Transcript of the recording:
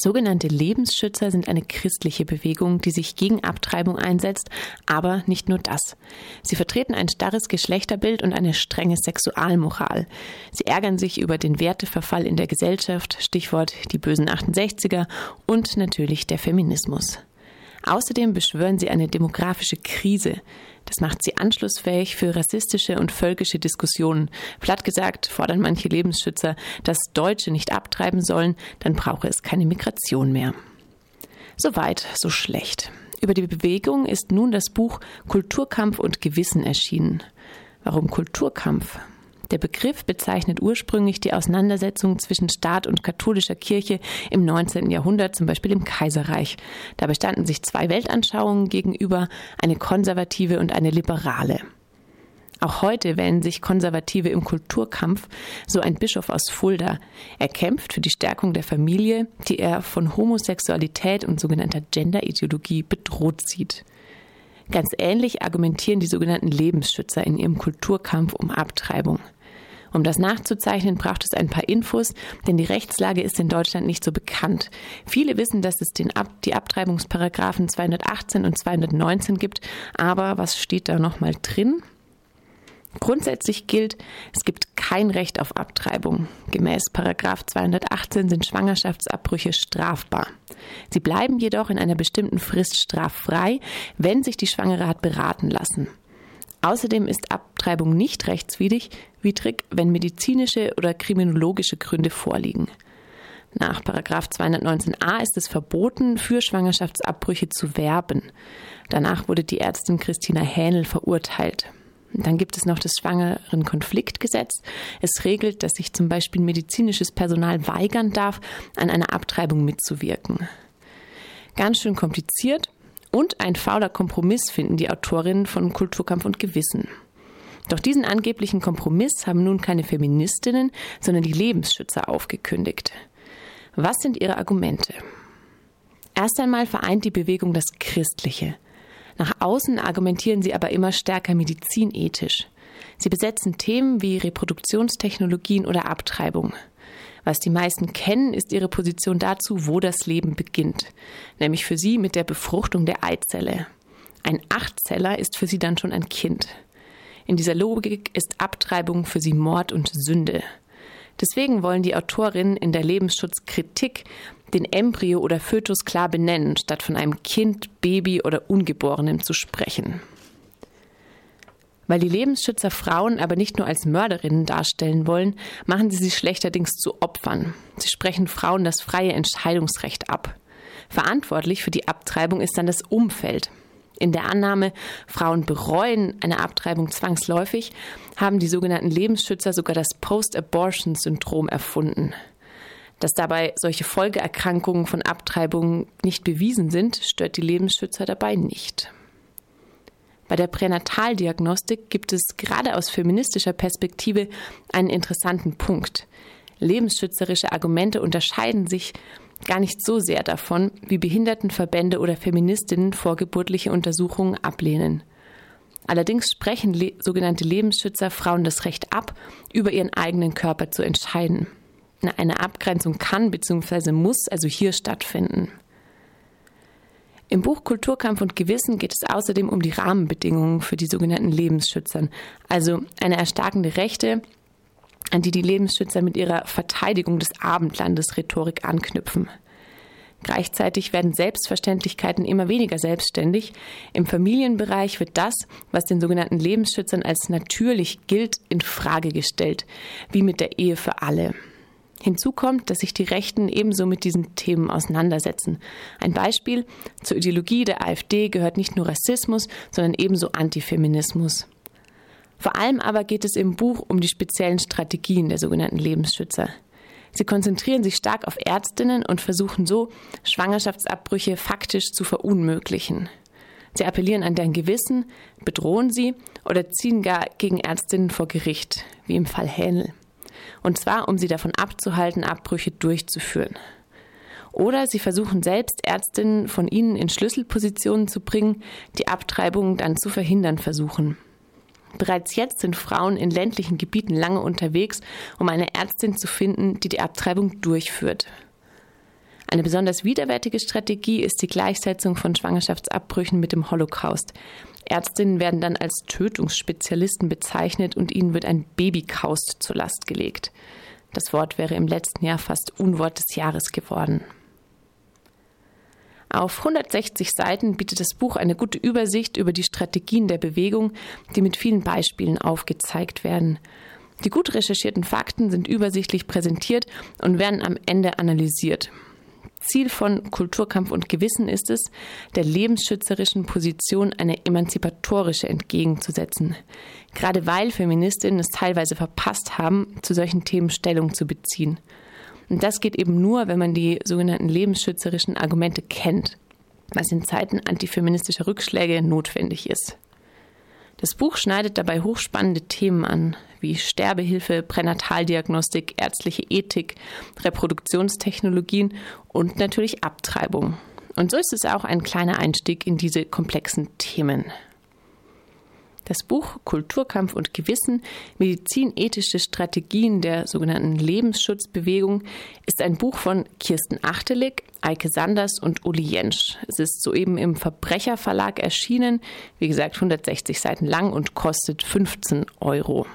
Sogenannte Lebensschützer sind eine christliche Bewegung, die sich gegen Abtreibung einsetzt, aber nicht nur das. Sie vertreten ein starres Geschlechterbild und eine strenge Sexualmoral. Sie ärgern sich über den Werteverfall in der Gesellschaft, Stichwort die bösen 68er und natürlich der Feminismus. Außerdem beschwören sie eine demografische Krise. Das macht sie anschlussfähig für rassistische und völkische Diskussionen. Platt gesagt fordern manche Lebensschützer, dass Deutsche nicht abtreiben sollen, dann brauche es keine Migration mehr. Soweit, so schlecht. Über die Bewegung ist nun das Buch Kulturkampf und Gewissen erschienen. Warum Kulturkampf? Der Begriff bezeichnet ursprünglich die Auseinandersetzung zwischen Staat und katholischer Kirche im 19. Jahrhundert, zum Beispiel im Kaiserreich. Dabei standen sich zwei Weltanschauungen gegenüber, eine konservative und eine liberale. Auch heute wählen sich Konservative im Kulturkampf, so ein Bischof aus Fulda. Er kämpft für die Stärkung der Familie, die er von Homosexualität und sogenannter Genderideologie bedroht sieht. Ganz ähnlich argumentieren die sogenannten Lebensschützer in ihrem Kulturkampf um Abtreibung. Um das nachzuzeichnen, braucht es ein paar Infos, denn die Rechtslage ist in Deutschland nicht so bekannt. Viele wissen, dass es den Ab die Abtreibungsparagraphen 218 und 219 gibt, aber was steht da nochmal drin? Grundsätzlich gilt, es gibt kein Recht auf Abtreibung. Gemäß Paragraph 218 sind Schwangerschaftsabbrüche strafbar. Sie bleiben jedoch in einer bestimmten Frist straffrei, wenn sich die Schwangere hat beraten lassen. Außerdem ist Abtreibung nicht rechtswidrig, widrig, wenn medizinische oder kriminologische Gründe vorliegen. Nach 219a ist es verboten, für Schwangerschaftsabbrüche zu werben. Danach wurde die Ärztin Christina Hähnel verurteilt. Dann gibt es noch das Schwangeren-Konfliktgesetz. Es regelt, dass sich zum Beispiel medizinisches Personal weigern darf, an einer Abtreibung mitzuwirken. Ganz schön kompliziert, und ein fauler Kompromiss finden die Autorinnen von Kulturkampf und Gewissen. Doch diesen angeblichen Kompromiss haben nun keine Feministinnen, sondern die Lebensschützer aufgekündigt. Was sind ihre Argumente? Erst einmal vereint die Bewegung das Christliche. Nach außen argumentieren sie aber immer stärker medizinethisch. Sie besetzen Themen wie Reproduktionstechnologien oder Abtreibung. Was die meisten kennen, ist ihre Position dazu, wo das Leben beginnt, nämlich für sie mit der Befruchtung der Eizelle. Ein Achtzeller ist für sie dann schon ein Kind. In dieser Logik ist Abtreibung für sie Mord und Sünde. Deswegen wollen die Autorinnen in der Lebensschutzkritik den Embryo oder Fötus klar benennen, statt von einem Kind, Baby oder Ungeborenem zu sprechen. Weil die Lebensschützer Frauen aber nicht nur als Mörderinnen darstellen wollen, machen sie sie schlechterdings zu Opfern. Sie sprechen Frauen das freie Entscheidungsrecht ab. Verantwortlich für die Abtreibung ist dann das Umfeld. In der Annahme, Frauen bereuen eine Abtreibung zwangsläufig, haben die sogenannten Lebensschützer sogar das Post-Abortion-Syndrom erfunden. Dass dabei solche Folgeerkrankungen von Abtreibungen nicht bewiesen sind, stört die Lebensschützer dabei nicht. Bei der Pränataldiagnostik gibt es gerade aus feministischer Perspektive einen interessanten Punkt. Lebensschützerische Argumente unterscheiden sich gar nicht so sehr davon, wie Behindertenverbände oder Feministinnen vorgeburtliche Untersuchungen ablehnen. Allerdings sprechen le sogenannte Lebensschützer Frauen das Recht ab, über ihren eigenen Körper zu entscheiden. Eine Abgrenzung kann bzw. muss also hier stattfinden. Im Buch Kulturkampf und Gewissen geht es außerdem um die Rahmenbedingungen für die sogenannten Lebensschützern, also eine erstarkende Rechte, an die die Lebensschützer mit ihrer Verteidigung des Abendlandes Rhetorik anknüpfen. Gleichzeitig werden Selbstverständlichkeiten immer weniger selbstständig. Im Familienbereich wird das, was den sogenannten Lebensschützern als natürlich gilt, in Frage gestellt, wie mit der Ehe für alle. Hinzu kommt, dass sich die Rechten ebenso mit diesen Themen auseinandersetzen. Ein Beispiel zur Ideologie der AfD gehört nicht nur Rassismus, sondern ebenso Antifeminismus. Vor allem aber geht es im Buch um die speziellen Strategien der sogenannten Lebensschützer. Sie konzentrieren sich stark auf Ärztinnen und versuchen so, Schwangerschaftsabbrüche faktisch zu verunmöglichen. Sie appellieren an deren Gewissen, bedrohen sie oder ziehen gar gegen Ärztinnen vor Gericht, wie im Fall Hähnel und zwar um sie davon abzuhalten, Abbrüche durchzuführen. Oder sie versuchen selbst Ärztinnen von ihnen in Schlüsselpositionen zu bringen, die Abtreibungen dann zu verhindern versuchen. Bereits jetzt sind Frauen in ländlichen Gebieten lange unterwegs, um eine Ärztin zu finden, die die Abtreibung durchführt. Eine besonders widerwärtige Strategie ist die Gleichsetzung von Schwangerschaftsabbrüchen mit dem Holocaust. Ärztinnen werden dann als Tötungsspezialisten bezeichnet und ihnen wird ein Babykaust zur Last gelegt. Das Wort wäre im letzten Jahr fast Unwort des Jahres geworden. Auf 160 Seiten bietet das Buch eine gute Übersicht über die Strategien der Bewegung, die mit vielen Beispielen aufgezeigt werden. Die gut recherchierten Fakten sind übersichtlich präsentiert und werden am Ende analysiert. Ziel von Kulturkampf und Gewissen ist es, der lebensschützerischen Position eine emanzipatorische entgegenzusetzen. Gerade weil Feministinnen es teilweise verpasst haben, zu solchen Themen Stellung zu beziehen. Und das geht eben nur, wenn man die sogenannten lebensschützerischen Argumente kennt, was in Zeiten antifeministischer Rückschläge notwendig ist. Das Buch schneidet dabei hochspannende Themen an, wie Sterbehilfe, Pränataldiagnostik, ärztliche Ethik, Reproduktionstechnologien und natürlich Abtreibung. Und so ist es auch ein kleiner Einstieg in diese komplexen Themen. Das Buch Kulturkampf und Gewissen, medizinethische Strategien der sogenannten Lebensschutzbewegung ist ein Buch von Kirsten Achtelig, Eike Sanders und Uli Jentsch. Es ist soeben im Verbrecherverlag erschienen, wie gesagt 160 Seiten lang und kostet 15 Euro.